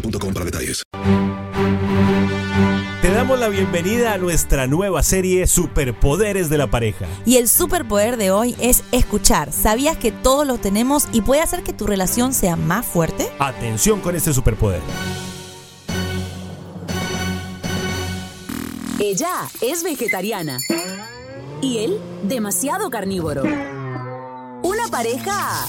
boostmobile.com para detalles. Te damos la bienvenida a nuestra nueva serie Superpoderes de la pareja. Y el superpoder de hoy es escuchar. ¿Sabías que todos lo tenemos y puede hacer que tu relación sea más fuerte? Atención con este superpoder. Ella es vegetariana. Y él, demasiado carnívoro. Una pareja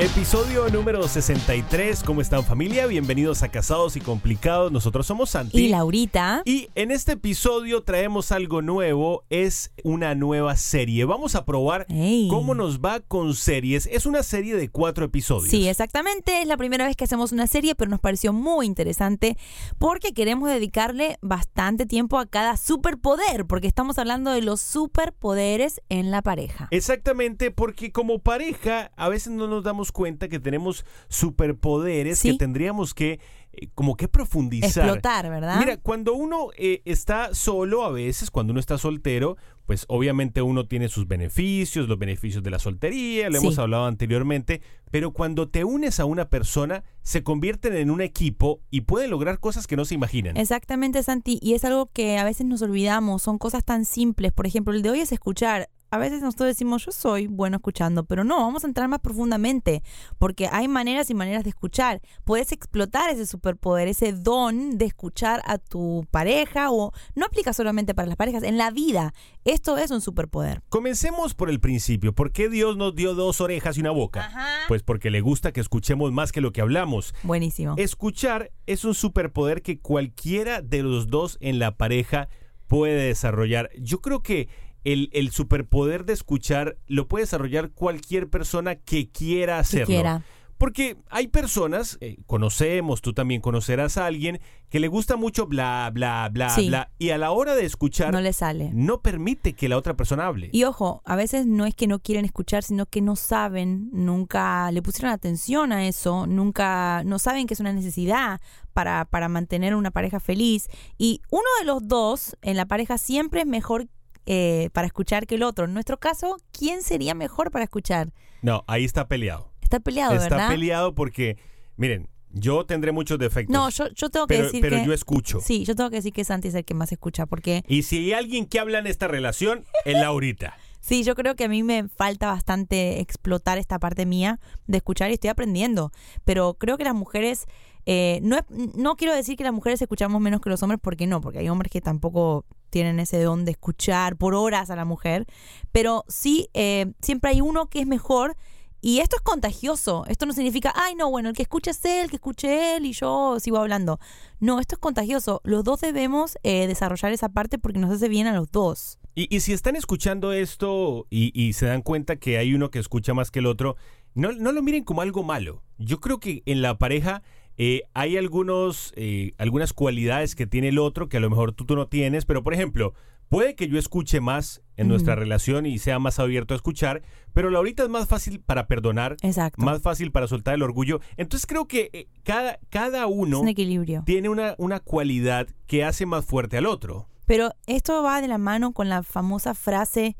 Episodio número 63. ¿Cómo están familia? Bienvenidos a Casados y Complicados. Nosotros somos Santi. Y Laurita. Y en este episodio traemos algo nuevo. Es una nueva serie. Vamos a probar Ey. cómo nos va con series. Es una serie de cuatro episodios. Sí, exactamente. Es la primera vez que hacemos una serie, pero nos pareció muy interesante porque queremos dedicarle bastante tiempo a cada superpoder, porque estamos hablando de los superpoderes en la pareja. Exactamente, porque como pareja a veces no nos damos cuenta que tenemos superpoderes que tendríamos que eh, como que profundizar. Explotar, ¿verdad? Mira, cuando uno eh, está solo a veces, cuando uno está soltero, pues obviamente uno tiene sus beneficios, los beneficios de la soltería, lo Sí. hemos hablado anteriormente, pero cuando te unes a una persona, se convierten en un equipo y pueden lograr cosas que no se imaginan. Exactamente, Santi. Y es algo que a veces nos olvidamos. Son cosas tan simples. Por ejemplo, el de hoy es escuchar. A veces nosotros decimos, yo soy bueno escuchando, pero no, vamos a entrar más profundamente, porque hay maneras y maneras de escuchar. Puedes explotar ese superpoder, ese don de escuchar a tu pareja, o no aplica solamente para las parejas, en la vida. Esto es un superpoder. Comencemos por el principio. ¿Por qué Dios nos dio dos orejas y una boca? Pues porque le gusta que escuchemos más que lo que hablamos. Buenísimo. Escuchar es un superpoder que cualquiera de los dos en la pareja puede desarrollar. Yo creo que el, el superpoder de escuchar lo puede desarrollar cualquier persona que quiera hacerlo. quiera. Porque hay personas, eh, conocemos, tú también conocerás a alguien que le gusta mucho bla, bla, bla, Sí. bla, y a la hora de escuchar No le sale. no permite que la otra persona hable. Y ojo, a veces no es que no quieren escuchar, sino que no saben, nunca le pusieron atención a eso, nunca, no saben que es una necesidad para, para mantener una pareja feliz. Y uno de los dos en la pareja siempre es mejor eh, para escuchar que el otro. En nuestro caso, ¿quién sería mejor para escuchar? No, ahí está peleado. Está peleado, está ¿verdad? peleado porque, miren, yo tendré muchos defectos. No, yo, yo tengo que pero, decir pero que... yo escucho. Sí, yo tengo que decir que Santi es el que más escucha, porque Y si hay alguien que habla en esta relación, es Laurita. Sí, yo creo que a mí me falta bastante explotar esta parte mía de escuchar y estoy aprendiendo. Pero creo que las mujeres Eh, no, es- no quiero decir que las mujeres escuchamos menos que los hombres, porque no, porque hay hombres que tampoco tienen ese don de escuchar por horas a la mujer, pero sí, eh, siempre hay uno que es mejor. Y esto es contagioso. Esto no significa, ay, no, bueno, el que escuche es él, el que escuche él y yo sigo hablando. No, esto es contagioso. Los dos debemos eh, desarrollar esa parte porque nos hace bien a los dos. Y, y si están escuchando esto y, y se dan cuenta que hay uno que escucha más que el otro, no, no lo miren como algo malo. Yo creo que en la pareja eh, hay algunos, eh, algunas cualidades que tiene el otro que a lo mejor tú, tú no tienes, pero por ejemplo, puede que yo escuche más en nuestra relación y sea más abierto a escuchar, pero la ahorita es más fácil para perdonar, Exacto. más fácil para soltar el orgullo. Entonces creo que eh, cada, cada uno Es un equilibrio. tiene una, una cualidad que hace más fuerte al otro. Pero esto va de la mano con la famosa frase,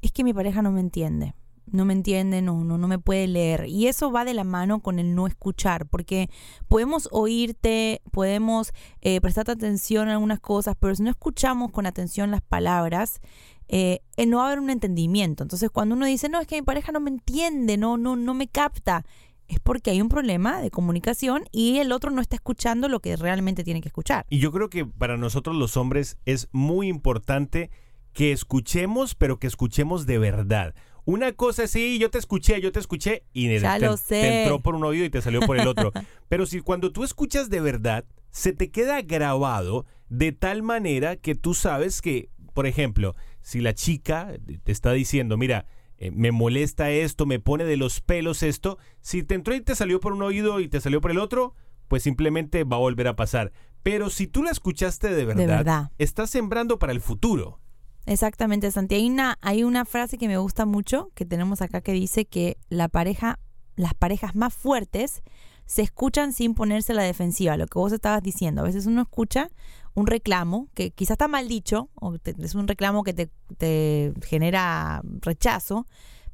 es que mi pareja no me entiende. No me entiende, no, no, no me puede leer. Y eso va de la mano con el no escuchar, porque podemos oírte, podemos eh, prestarte atención a algunas cosas, pero si no escuchamos con atención las palabras, eh, eh, no va a haber un entendimiento. Entonces, cuando uno dice, no, es que mi pareja no me entiende, no, no, no me capta, es porque hay un problema de comunicación y el otro no está escuchando lo que realmente tiene que escuchar. Y yo creo que para nosotros los hombres es muy importante que escuchemos, pero que escuchemos de verdad. Una cosa sí, yo te escuché, yo te escuché y Ya te, lo te entró por un oído y te salió por el otro. pero si cuando tú escuchas de verdad, se te queda grabado de tal manera que tú sabes que, por ejemplo, si la chica te está diciendo, mira, eh, me molesta esto, me pone de los pelos esto, si te entró y te salió por un oído y te salió por el otro, pues simplemente va a volver a pasar. Pero si tú la escuchaste de verdad, verdad. estás sembrando para el futuro. Exactamente, Santi. Hay una, hay una frase que me gusta mucho que tenemos acá que dice que la pareja, las parejas más fuertes se escuchan sin ponerse a la defensiva, lo que vos estabas diciendo. A veces uno escucha un reclamo que quizás está mal dicho, o te- es un reclamo que te, genera rechazo,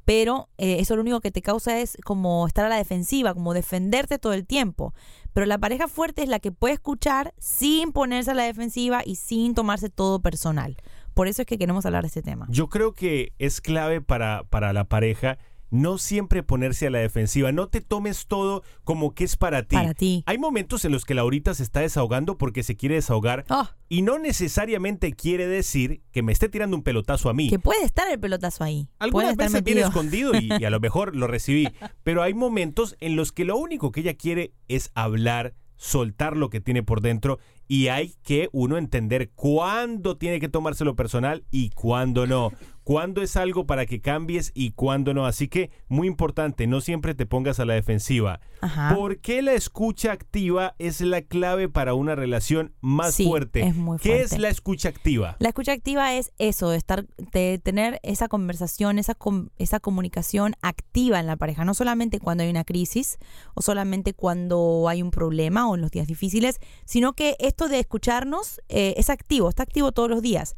pero eh, eso lo único que te causa es como estar a la defensiva, como defenderte todo el tiempo. Pero la pareja fuerte es la que puede escuchar sin ponerse a la defensiva y sin tomarse todo personal. Por eso es que queremos hablar de este tema. Yo creo que es clave para, para la pareja no siempre ponerse a la defensiva. No te tomes todo como que es para ti. Para ti. Hay momentos en los que Laurita se está desahogando porque se quiere desahogar Oh, y no necesariamente quiere decir que me esté tirando un pelotazo a mí. que puede estar el pelotazo ahí. puede Algunas estar veces viene escondido y, y a lo mejor lo recibí. Pero hay momentos en los que lo único que ella quiere es hablar, soltar lo que tiene por dentro y hay que uno entender cuándo tiene que tomárselo personal y cuándo no. Cuándo es algo para que cambies y cuándo no. Así que muy importante, no siempre te pongas a la defensiva. Ajá. ¿Por qué la escucha activa es la clave para una relación más Sí, fuerte? es muy ¿Qué es fuerte. la escucha activa? La escucha activa es eso, de estar, de tener esa conversación, esa, com- esa comunicación activa en la pareja, no solamente cuando hay una crisis o solamente cuando hay un problema o en los días difíciles, sino que esto de escucharnos eh, es activo, está activo todos los días.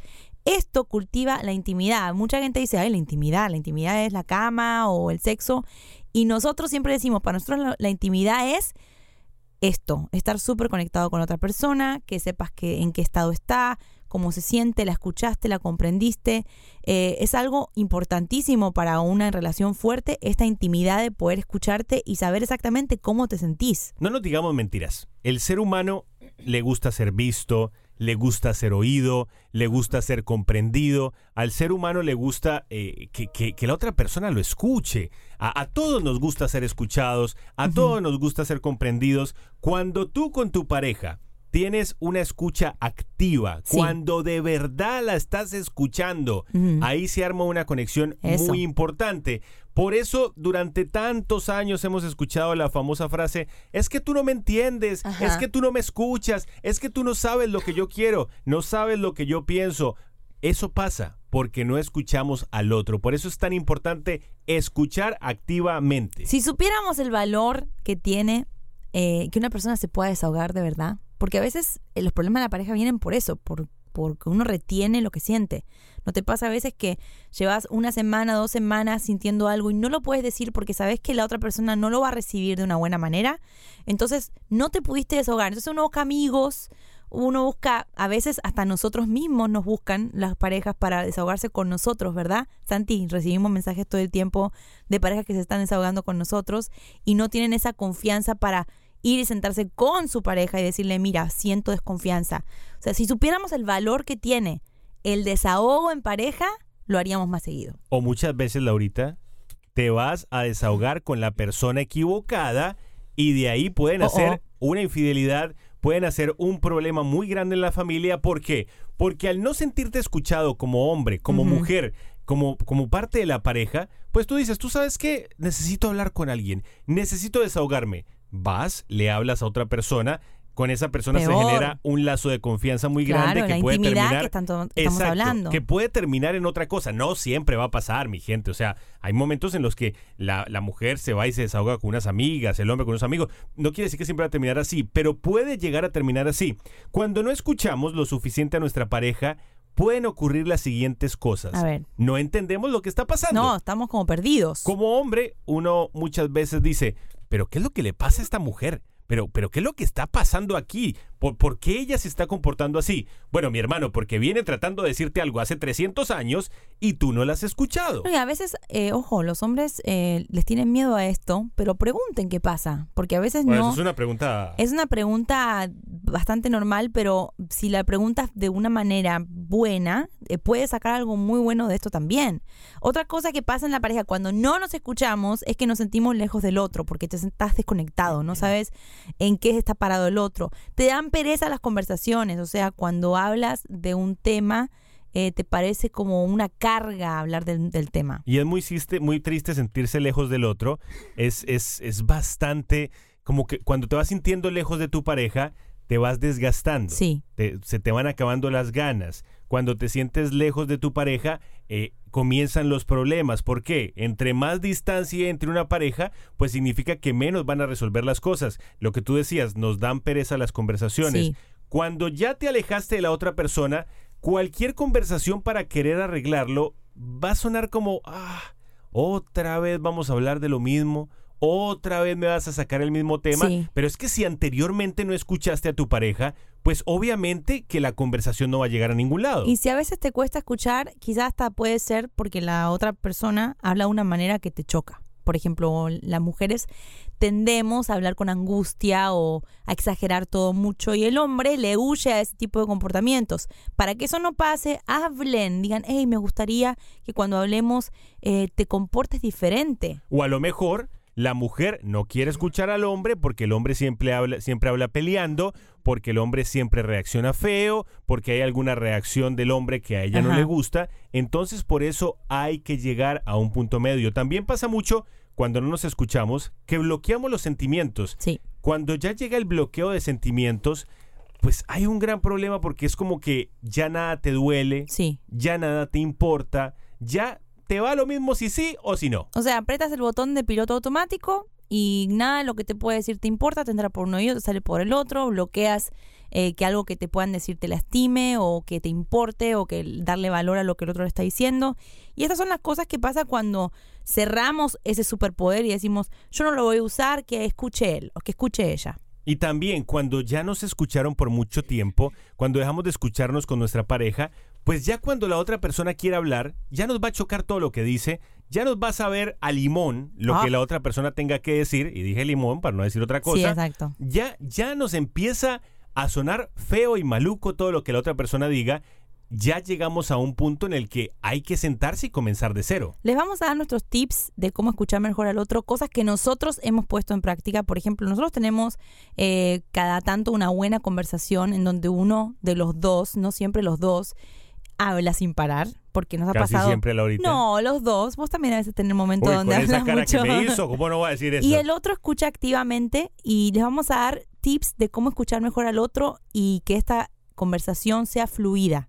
Esto cultiva la intimidad. Mucha gente dice, ay, la intimidad, la intimidad es la cama o el sexo. Y nosotros siempre decimos, para nosotros la, intimidad es esto, estar súper conectado con otra persona, que sepas que en qué estado está, cómo se siente, la escuchaste, la comprendiste. Eh, es algo importantísimo para una relación fuerte, esta intimidad de poder escucharte y saber exactamente cómo te sentís. No nos digamos mentiras. El ser humano le gusta ser visto, le gusta ser oído, le gusta ser comprendido. Al ser humano le gusta eh, que, que- que la otra persona lo escuche. A, a todos nos gusta ser escuchados, a todos nos gusta ser comprendidos. Cuando tú con tu pareja tienes una escucha activa, Sí. cuando de verdad la estás escuchando, ahí se arma una conexión Eso. muy importante. Por eso, durante tantos años hemos escuchado la famosa frase, es que tú no me entiendes, Ajá. es que tú no me escuchas, es que tú no sabes lo que yo quiero, no sabes lo que yo pienso. Eso pasa porque no escuchamos al otro. Por eso es tan importante escuchar activamente. Si supiéramos el valor que tiene eh, que una persona se pueda desahogar de verdad, porque a veces eh, los problemas de la pareja vienen por eso, por porque uno retiene lo que siente. ¿No te pasa a veces que llevas una semana, dos semanas sintiendo algo y no lo puedes decir porque sabes que la otra persona no lo va a recibir de una buena manera? Entonces no te pudiste desahogar. Entonces uno busca amigos, uno busca, a veces hasta nosotros mismos nos buscan las parejas para desahogarse con nosotros, ¿verdad? Santi, recibimos mensajes todo el tiempo de parejas que se están desahogando con nosotros y no tienen esa confianza para ir y sentarse con su pareja y decirle, mira, siento desconfianza. O sea, si supiéramos el valor que tiene el desahogo en pareja, lo haríamos más seguido. O muchas veces, Laurita, te vas a desahogar con la persona equivocada y de ahí pueden Oh, hacer una infidelidad, pueden hacer un problema muy grande en la familia. ¿Por qué? Porque al no sentirte escuchado como hombre, como mujer, como, como parte de la pareja, pues tú dices, tú sabes qué, necesito hablar con alguien, necesito desahogarme. Vas, le hablas a otra persona, con esa persona se genera un lazo de confianza muy Claro, grande que la puede terminar que tanto estamos Exacto, hablando. que puede terminar en otra cosa. No siempre va a pasar, mi gente. O sea, hay momentos en los que la, la mujer se va y se desahoga con unas amigas, el hombre con unos amigos. No quiere decir que siempre va a terminar así, pero puede llegar a terminar así. Cuando no escuchamos lo suficiente a nuestra pareja, pueden ocurrir las siguientes cosas. A ver. No entendemos lo que está pasando. No, estamos como perdidos. Como hombre, uno muchas veces dice, pero ¿qué es lo que le pasa a esta mujer? Pero, pero ¿qué es lo que está pasando aquí? ¿Por, por qué ella se está comportando así? Bueno, mi hermano, porque viene tratando de decirte algo hace 300 años y tú no la has escuchado. Y a veces, eh, ojo, los hombres eh, les tienen miedo a esto, pero pregunten qué pasa, porque a veces Bueno, no... eso es una pregunta... Es una pregunta bastante normal, pero si la preguntas de una manera buena, eh, puedes sacar algo muy bueno de esto también. Otra cosa que pasa en la pareja cuando no nos escuchamos es que nos sentimos lejos del otro, porque te estás desconectado, no sabes en qué está parado el otro. Te dan pereza las conversaciones, o sea, cuando hablas de un tema, eh, te parece como una carga hablar del, del tema. Y es muy, triste, muy triste sentirse lejos del otro. Es, es, es bastante como que cuando te vas sintiendo lejos de tu pareja, te vas desgastando. Sí. Te- se te van acabando las ganas. Cuando te sientes lejos de tu pareja, eh, comienzan los problemas. ¿Por qué? Entre más distancia entre una pareja, pues significa que menos van a resolver las cosas. Lo que tú decías, nos dan pereza las conversaciones. Sí. Cuando ya te alejaste de la otra persona, cualquier conversación para querer arreglarlo va a sonar como, ah, otra vez vamos a hablar de lo mismo, otra vez me vas a sacar el mismo tema. Sí. Pero es que si anteriormente no escuchaste a tu pareja, pues obviamente que la conversación no va a llegar a ningún lado. Y si a veces te cuesta escuchar, quizás hasta puede ser porque la otra persona habla de una manera que te choca. Por ejemplo, las mujeres tendemos a hablar con angustia o a exagerar todo mucho y el hombre le huye a ese tipo de comportamientos. Para que eso no pase, hablen, digan, hey, me gustaría que cuando hablemos eh, te comportes diferente. O a lo mejor la mujer no quiere escuchar al hombre porque el hombre siempre habla, siempre habla peleando, porque el hombre siempre reacciona feo, porque hay alguna reacción del hombre que a ella no le gusta. Entonces por eso hay que llegar a un punto medio. También pasa mucho cuando no nos escuchamos que bloqueamos los sentimientos. Sí. Cuando ya llega el bloqueo de sentimientos, pues hay un gran problema porque es como que ya nada te duele, Sí. ya nada te importa, ya te va lo mismo si sí o si no. O sea, apretas el botón de piloto automático y nada, lo que te puede decir te importa, te entra por un oído, te sale por el otro, bloqueas eh, que algo que te puedan decir te lastime o que te importe o que darle valor a lo que el otro le está diciendo. Y estas son las cosas que pasa cuando cerramos ese superpoder y decimos, yo no lo voy a usar, que escuche él o que escuche ella. Y también cuando ya nos escucharon por mucho tiempo, cuando dejamos de escucharnos con nuestra pareja, pues ya cuando la otra persona quiere hablar, ya nos va a chocar todo lo que dice, ya nos va a saber a limón lo Ah. que la otra persona tenga que decir, y dije limón para no decir otra cosa. Sí, exacto. ya, ya nos empieza a sonar feo y maluco todo lo que la otra persona diga, ya llegamos a un punto en el que hay que sentarse y comenzar de cero. Les vamos a dar nuestros tips de cómo escuchar mejor al otro, cosas que nosotros hemos puesto en práctica. Por ejemplo, nosotros tenemos eh, cada tanto una buena conversación en donde uno de los dos, no siempre los dos, habla sin parar, porque nos ha Casi pasado. siempre, Laurita. No, los dos. Vos también a veces tenés momentos Uy, donde con esa hablas cara mucho. que me hizo, ¿cómo no voy a decir eso? Y el otro escucha activamente y les vamos a dar tips de cómo escuchar mejor al otro y que esta conversación sea fluida.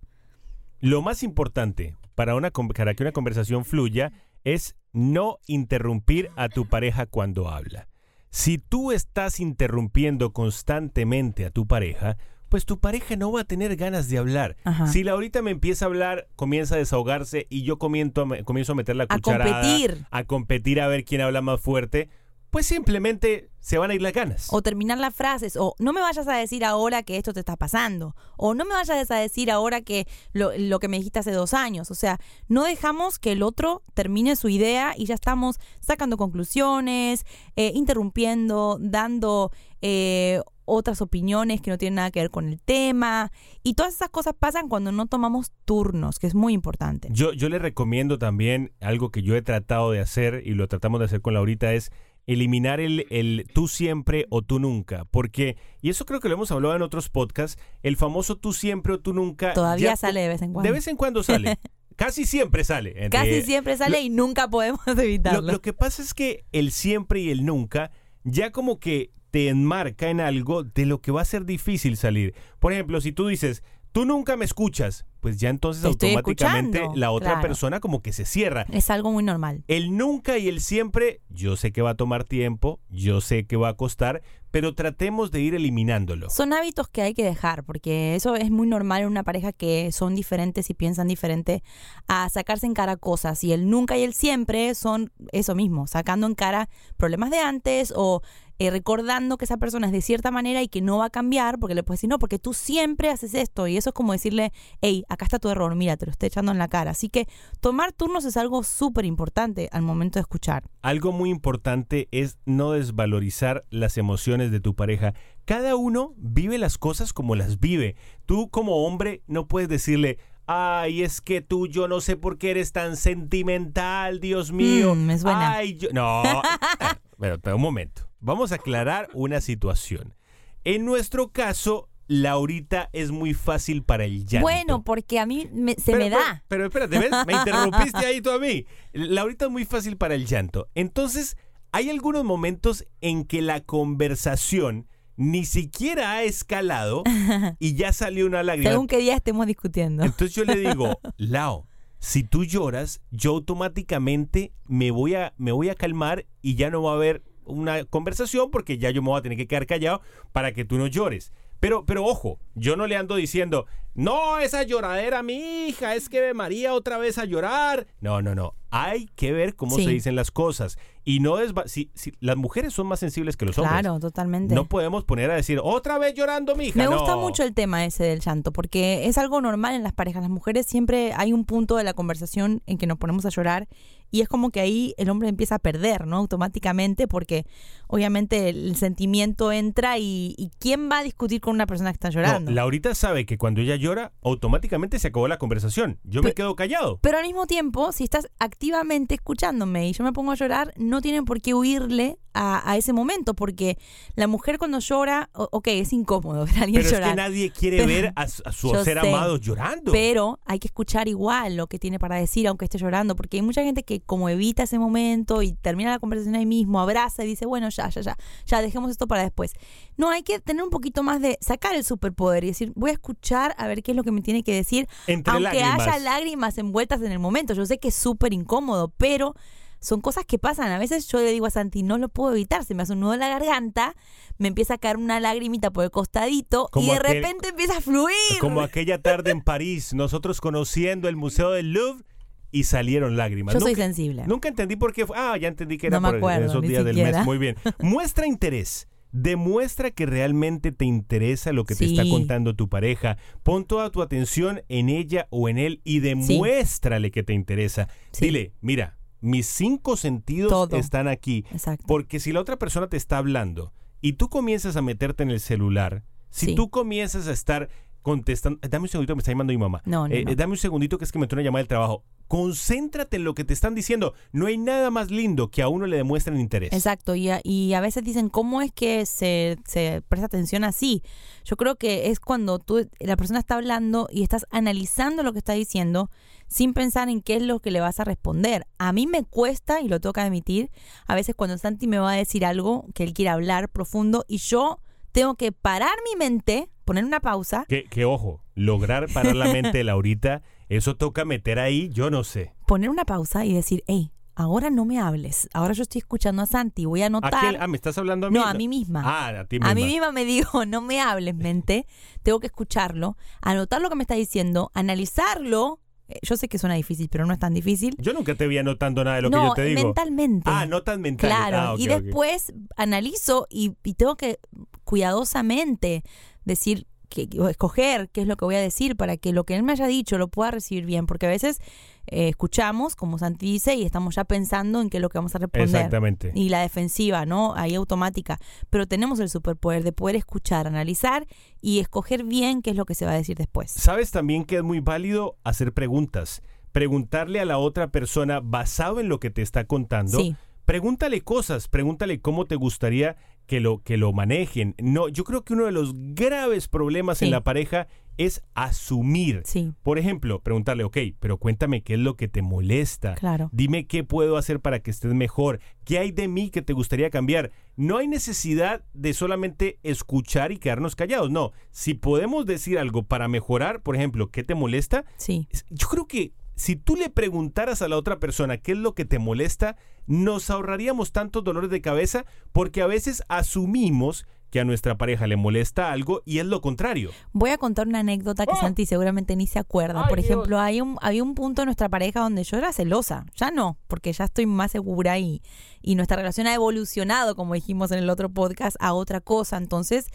Lo más importante para, una, para que una conversación fluya es no interrumpir a tu pareja cuando habla. Si tú estás interrumpiendo constantemente a tu pareja, pues tu pareja no va a tener ganas de hablar. Ajá. Si Laurita me empieza a hablar, comienza a desahogarse y yo comienzo a, comienzo a meter la A cucharada, competir. a competir a ver quién habla más fuerte, pues simplemente se van a ir las ganas. O terminar las frases, o no me vayas a decir ahora que esto te está pasando, o no me vayas a decir ahora que lo, lo que me dijiste hace dos años. O sea, no dejamos que el otro termine su idea y ya estamos sacando conclusiones, eh, interrumpiendo, dando eh, otras opiniones que no tienen nada que ver con el tema. Y todas esas cosas pasan cuando no tomamos turnos, que es muy importante. Yo, yo le recomiendo también algo que yo he tratado de hacer y lo tratamos de hacer con Laurita es eliminar el, el tú siempre o tú nunca. Porque, y eso creo que lo hemos hablado en otros podcasts, el famoso tú siempre o tú nunca. Todavía ya- sale de vez en cuando. De vez en cuando sale. Casi siempre sale. Casi Eh, siempre sale lo- y nunca podemos lo, evitarlo. lo que pasa es que el siempre y el nunca ya como que te enmarca en algo de lo que va a ser difícil salir. Por ejemplo, si tú dices, tú nunca me escuchas, pues ya entonces automáticamente escuchando, la otra claro. persona como que se cierra. Es algo muy normal. El nunca y el siempre, yo sé que va a tomar tiempo, yo sé que va a costar, pero tratemos de ir eliminándolo. Son hábitos que hay que dejar, porque eso es muy normal en una pareja que son diferentes y piensan diferente a sacarse en cara cosas. Y el nunca y el siempre son eso mismo, sacando en cara problemas de antes o eh, recordando que esa persona es de cierta manera y que no va a cambiar, porque le puedes decir, no, porque tú siempre haces esto. Y eso es como decirle, hey, acá está tu error, mira, te lo estoy echando en la cara. Así que tomar turnos es algo súper importante al momento de escuchar. Algo muy importante es no desvalorizar las emociones de tu pareja. Cada uno vive las cosas como las vive. Tú como hombre no puedes decirle, ay, es que tú yo no sé por qué eres tan sentimental, Dios mío. Mm, suena. Ay, yo... No, pero, pero un momento. Vamos a aclarar una situación. En nuestro caso, Laurita es muy fácil para el llanto. Bueno, porque a mí me- se Pero- me pero- da. Pero, espérate, ¿ves? Me interrumpiste ahí tú a mí. Laurita es muy fácil para el llanto. Entonces, hay algunos momentos en que la conversación ni siquiera ha escalado y ya salió una lágrima. Según qué día estemos discutiendo. Entonces yo le digo, Lao, si tú lloras, yo automáticamente me voy a, me voy a calmar y ya no va a haber una conversación porque ya yo me voy a tener que quedar callado para que tú no llores. Pero, pero ojo, yo no le ando diciendo, no, esa lloradera, mi hija, es que María otra vez a llorar. No, no, no. Hay que ver cómo Sí. se dicen las cosas. Y no es. Si, si las mujeres son más sensibles que los hombres. Claro, totalmente. No podemos poner a decir, otra vez llorando, mi hija. Me gusta No. mucho el tema ese del llanto, porque es algo normal en las parejas. Las mujeres siempre hay un punto de la conversación en que nos ponemos a llorar y es como que ahí el hombre empieza a perder, ¿no? Automáticamente, porque obviamente el sentimiento entra y, y ¿quién va a discutir con una persona que está No, llorando? Laurita sabe que cuando ella llora, automáticamente se acabó la conversación. Yo me quedo callado. Pero al mismo tiempo, si estás activamente escuchándome y yo me pongo a llorar, no tienen por qué huirle a, a ese momento, porque la mujer cuando llora, ok, es incómodo ver a alguien Pero es llorar. que nadie quiere Pero- ver a, su- a su ser sé, amado llorando. Pero hay que escuchar igual lo que tiene para decir, aunque esté llorando, porque hay mucha gente que como evita ese momento y termina la conversación ahí mismo, abraza y dice, bueno, ya, ya, ya, ya, dejemos esto para después. No, hay que tener un poquito más de sacar el superpoder y decir, voy a escuchar a ver qué es lo que me tiene que decir, Entre aunque lágrimas. haya lágrimas envueltas en el momento. Yo sé que es súper incómodo, pero son cosas que pasan. A veces yo le digo a Santi, no lo puedo evitar, se me hace un nudo en la garganta, me empieza a caer una lagrimita por el costadito y de aquel- repente empieza a fluir. Como aquella tarde en París, nosotros conociendo el Museo del Louvre y salieron lágrimas. Yo soy sensible. Nunca entendí por qué. fue- Ah, ya entendí que era No me por acuerdo, esos días del mes. Muy bien. Muestra interés. Demuestra que realmente te interesa lo que te está contando tu pareja. Pon toda tu atención en ella o en él y demuéstrale que te interesa. Sí. Dile, mira, mis cinco sentidos Todo. están aquí. Exacto. Porque si la otra persona te está hablando y tú comienzas a meterte en el celular, si Sí. tú comienzas a estar contestando, dame un segundito, me está llamando mi mamá. No, no, Eh, no. Dame un segundito que es que me entró una llamada del trabajo. Concéntrate en lo que te están diciendo. No hay nada más lindo que a uno le demuestren interés. Exacto, y a, y a veces dicen, ¿cómo es que se, se presta atención así? Yo creo que es cuando tú, la persona está hablando y estás analizando lo que está diciendo sin pensar en qué es lo que le vas a responder. A mí me cuesta, y lo que admitir, a veces cuando Santi me va a decir algo que él quiere hablar profundo y yo tengo que parar mi mente, poner una pausa, Que, que ojo, lograr parar la mente de Laurita, eso toca meter ahí, yo no sé. poner una pausa y decir, hey, ahora no me hables, ahora yo estoy escuchando a Santi, voy a ¿A anotar... quién? Ah, ¿me estás hablando a mí? No, a mí misma. Ah, a ti misma. A mí misma me digo, no me hables, mente. Tengo que escucharlo, anotar lo que me está diciendo, analizarlo Eh, Yo sé que suena difícil, pero no es tan difícil. Yo nunca te vi anotando nada de lo que no, yo te digo. mentalmente. Ah, notas mentales. Claro, Ah, y después analizo y, y tengo que cuidadosamente decir, que, o escoger qué es lo que voy a decir para que lo que él me haya dicho lo pueda recibir bien, porque a veces eh, escuchamos, como Santi dice, y estamos ya pensando en qué es lo que vamos a responder. Exactamente. Y la defensiva, ¿no? Ahí automática. Pero tenemos el superpoder de poder escuchar, analizar y escoger bien qué es lo que se va a decir después. ¿Sabes también que es muy válido hacer preguntas? Preguntarle a la otra persona basado en lo que te está contando. Sí. Pregúntale cosas, pregúntale cómo te gustaría que lo, que lo manejen. No, yo creo que uno de los graves problemas en la pareja es asumir. Sí. Por ejemplo, preguntarle, ok, pero cuéntame qué es lo que te molesta. Claro. Dime qué puedo hacer para que estés mejor. ¿Qué hay de mí que te gustaría cambiar? No hay necesidad de solamente escuchar y quedarnos callados. No, si podemos decir algo para mejorar, por ejemplo, ¿qué te molesta? Sí. Yo creo que si tú le preguntaras a la otra persona qué es lo que te molesta, nos ahorraríamos tantos dolores de cabeza porque a veces asumimos que a nuestra pareja le molesta algo y es lo contrario. Voy a contar una anécdota que ¡Oh! Santi seguramente ni se acuerda. Ay, Por Dios. ejemplo, hay un, había un punto en nuestra pareja donde yo era celosa. Ya no, porque ya estoy más segura y, y nuestra relación ha evolucionado, como dijimos en el otro podcast, a otra cosa. Entonces,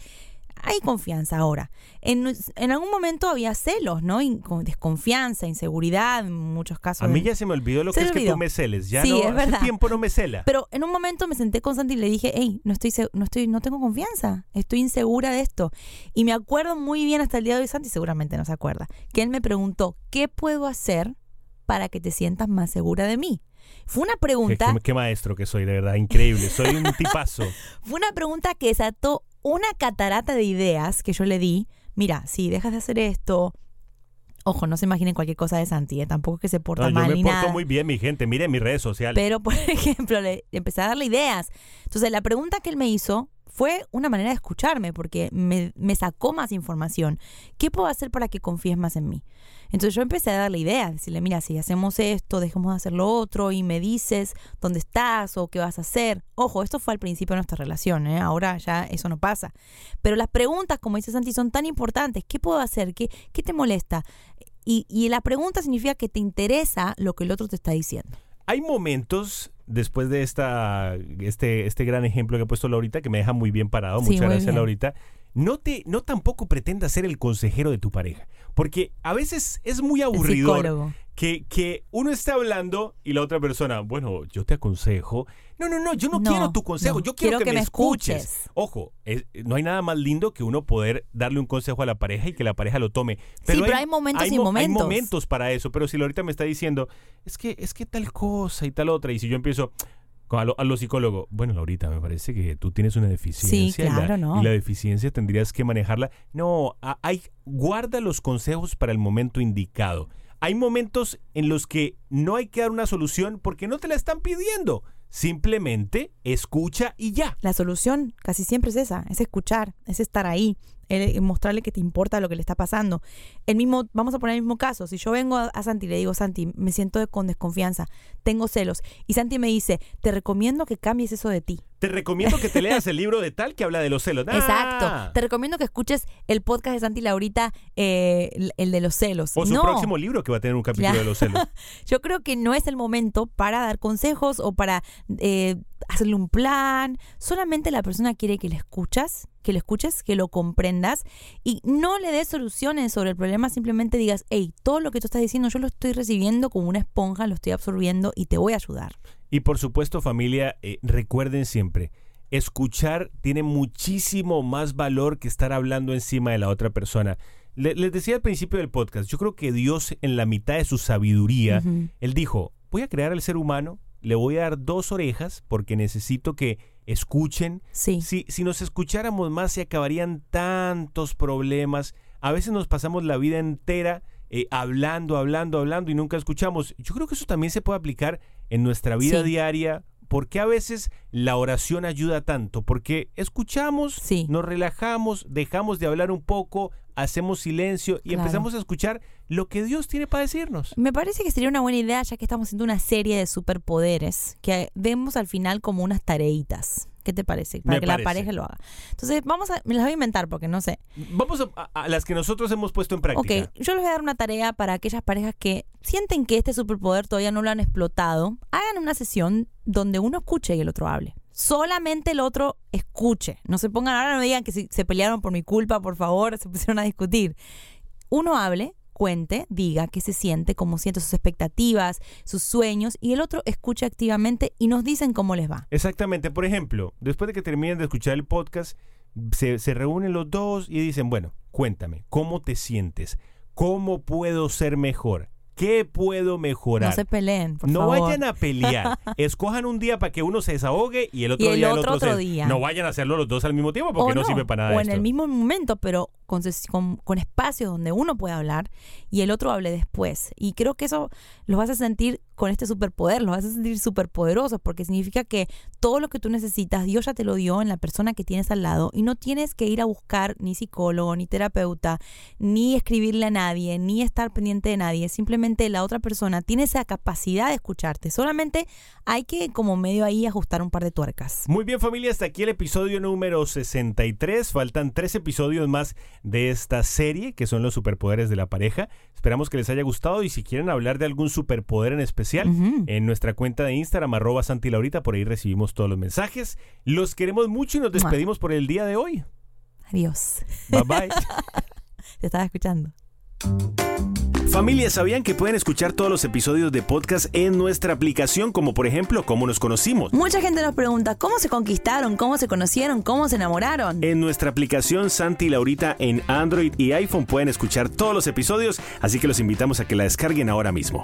hay confianza ahora. En, en algún momento había celos, ¿no? Desconfianza, inseguridad, en muchos casos. A mí ya se me olvidó lo que es que tú me celes. Ya Sí, no, es hace tiempo no me cela. Pero en un momento me senté con Santi y le dije, hey, no estoy, no estoy, no tengo confianza, estoy insegura de esto. Y me acuerdo muy bien hasta el día de hoy, Santi seguramente no se acuerda, que él me preguntó, ¿qué puedo hacer para que te sientas más segura de mí? Fue una Qué, pregunta, qué- qué maestro que soy, de verdad, increíble. Soy un tipazo. fue una pregunta que desató una catarata de ideas que yo le di. Mira, si dejas de hacer esto, ojo, no se imaginen cualquier cosa de Santi, ¿eh? tampoco es que se porta No, yo mal me ni porto nada. muy bien, mi gente. Miren mis redes sociales. Pero, por ejemplo, le empecé a darle ideas. Entonces, la pregunta que él me hizo fue una manera de escucharme, porque me, me sacó más información. ¿Qué puedo hacer para que confíes más en mí? Entonces yo empecé a darle ideas, decirle, mira, si hacemos esto, dejemos de hacer lo otro y me dices dónde estás o qué vas a hacer. Ojo, esto fue al principio de nuestra relación, ¿eh? ahora ya eso no pasa. Pero las preguntas, como dice Santi, son tan importantes. ¿Qué puedo hacer? ¿Qué, qué te molesta? Y, y la pregunta significa que te interesa lo que el otro te está diciendo. Hay momentos después de esta este este gran ejemplo que ha puesto Laurita que me deja muy bien parado. Sí, Muchas gracias, bien. Laurita. No te no tampoco pretendas ser el consejero de tu pareja, porque a veces es muy psicólogo. que, que uno está hablando y la otra persona, bueno, yo te aconsejo. No, no, no, yo no, No, quiero tu consejo, no, yo quiero, que, me escuches. escuches. Ojo, es- no hay nada más lindo que uno poder darle un consejo a la pareja y que la pareja lo tome. Sí, pero hay momentos y mo- momentos. Hay momentos para eso, pero si Laurita me está diciendo, es que, es que tal cosa y tal otra, y si yo empiezo a lo, a lo psicólogo, bueno, Laurita, me parece que tú tienes una deficiencia. y la- claro, no. Y la deficiencia tendrías que manejarla. No, a- hay, guarda los consejos para el momento indicado. Hay momentos en los que no hay que dar una solución porque no te la están pidiendo. Simplemente escucha y ya. La solución casi siempre es esa, es escuchar, es estar ahí, el- mostrarle que te importa lo que le está pasando. El mismo, vamos a poner el mismo caso, si yo vengo a, a Santi y le digo, Santi, me siento con desconfianza, tengo celos, y Santi me dice, te recomiendo que cambies eso de ti. Te recomiendo que te leas el libro de tal que habla de los celos. Ah. Exacto. Te recomiendo que escuches el podcast de Santi Laurita, eh, el, el de los celos. O su no, próximo libro que va a tener un capítulo Claro. de los celos. Yo creo que no es el momento para dar consejos o para eh, hacerle un plan. Solamente la persona quiere que le escuchas, que le escuches, que lo comprendas y no le des soluciones sobre el problema. Simplemente digas, hey, todo lo que tú estás diciendo yo lo estoy recibiendo como una esponja, lo estoy absorbiendo y te voy a ayudar. Y por supuesto, familia, eh, recuerden siempre, escuchar tiene muchísimo más valor que estar hablando encima de la otra persona. Le- les decía al principio del podcast, yo creo que Dios en la mitad de su sabiduría. Él dijo, voy a crear al ser humano, le voy a dar dos orejas porque necesito que escuchen. Sí. Si, si nos escucháramos más se acabarían tantos problemas. A veces nos pasamos la vida entera eh, hablando, hablando, hablando y nunca escuchamos. Yo creo que eso también se puede aplicar en nuestra vida Sí. diaria. porque a veces la oración ayuda tanto? Porque escuchamos, Sí. nos relajamos, dejamos de hablar un poco, hacemos silencio y Claro. empezamos a escuchar lo que Dios tiene para decirnos. Me parece que sería una buena idea, ya que estamos haciendo una serie de superpoderes, que vemos al final como unas tareitas. ¿Qué te parece? Para Me que parece. la pareja lo haga. Entonces, vamos a, me las voy a inventar porque no sé. Vamos a, a- las que nosotros hemos puesto en práctica. Ok, yo les voy a dar una tarea para aquellas parejas que sienten que este superpoder todavía no lo han explotado. Hagan una sesión donde uno escuche y el otro hable. Solamente el otro escuche. No se pongan ahora, no me digan que se pelearon por mi culpa, por favor, se pusieron a discutir. Uno hable, cuente, diga qué se siente, cómo siente sus expectativas, sus sueños, y el otro escuche activamente y nos dicen cómo les va. Exactamente. Por ejemplo, después de que terminen de escuchar el podcast, se, se reúnen los dos y dicen, bueno, cuéntame, ¿cómo te sientes? ¿Cómo puedo ser mejor? ¿Qué puedo mejorar? No se peleen, por no favor. vayan a pelear. Escojan un día para que uno se desahogue y el otro Y el día el otro otro, otro se- día. No vayan a hacerlo los dos al mismo tiempo porque no, sirve para nada O en esto. el mismo momento, pero con, espacios donde uno puede hablar y el otro hable después. Y creo que eso los vas a sentir con este superpoder, los vas a sentir superpoderosos porque significa que todo lo que tú necesitas, Dios ya te lo dio en la persona que tienes al lado y no tienes que ir a buscar ni psicólogo, ni terapeuta, ni escribirle a nadie, ni estar pendiente de nadie. Simplemente la otra persona tiene esa capacidad de escucharte. Solamente hay que como medio ahí ajustar un par de tuercas. Muy bien familia, hasta aquí el episodio número 63. Faltan tres episodios más de esta serie, que son los superpoderes de la pareja. Esperamos que les haya gustado y si quieren hablar de algún superpoder en especial, en nuestra cuenta de Instagram, arroba Santi Laurita, por ahí recibimos todos los mensajes. Los queremos mucho y nos despedimos por el día de hoy. Adiós. Bye bye. Te estaba escuchando. Familia, ¿sabían que pueden escuchar todos los episodios de podcast en nuestra aplicación, como por ejemplo, cómo nos conocimos? Mucha gente nos pregunta cómo se conquistaron, cómo se conocieron, cómo se enamoraron. En nuestra aplicación Santi y Laurita en Android y iPhone pueden escuchar todos los episodios, así que los invitamos a que la descarguen ahora mismo.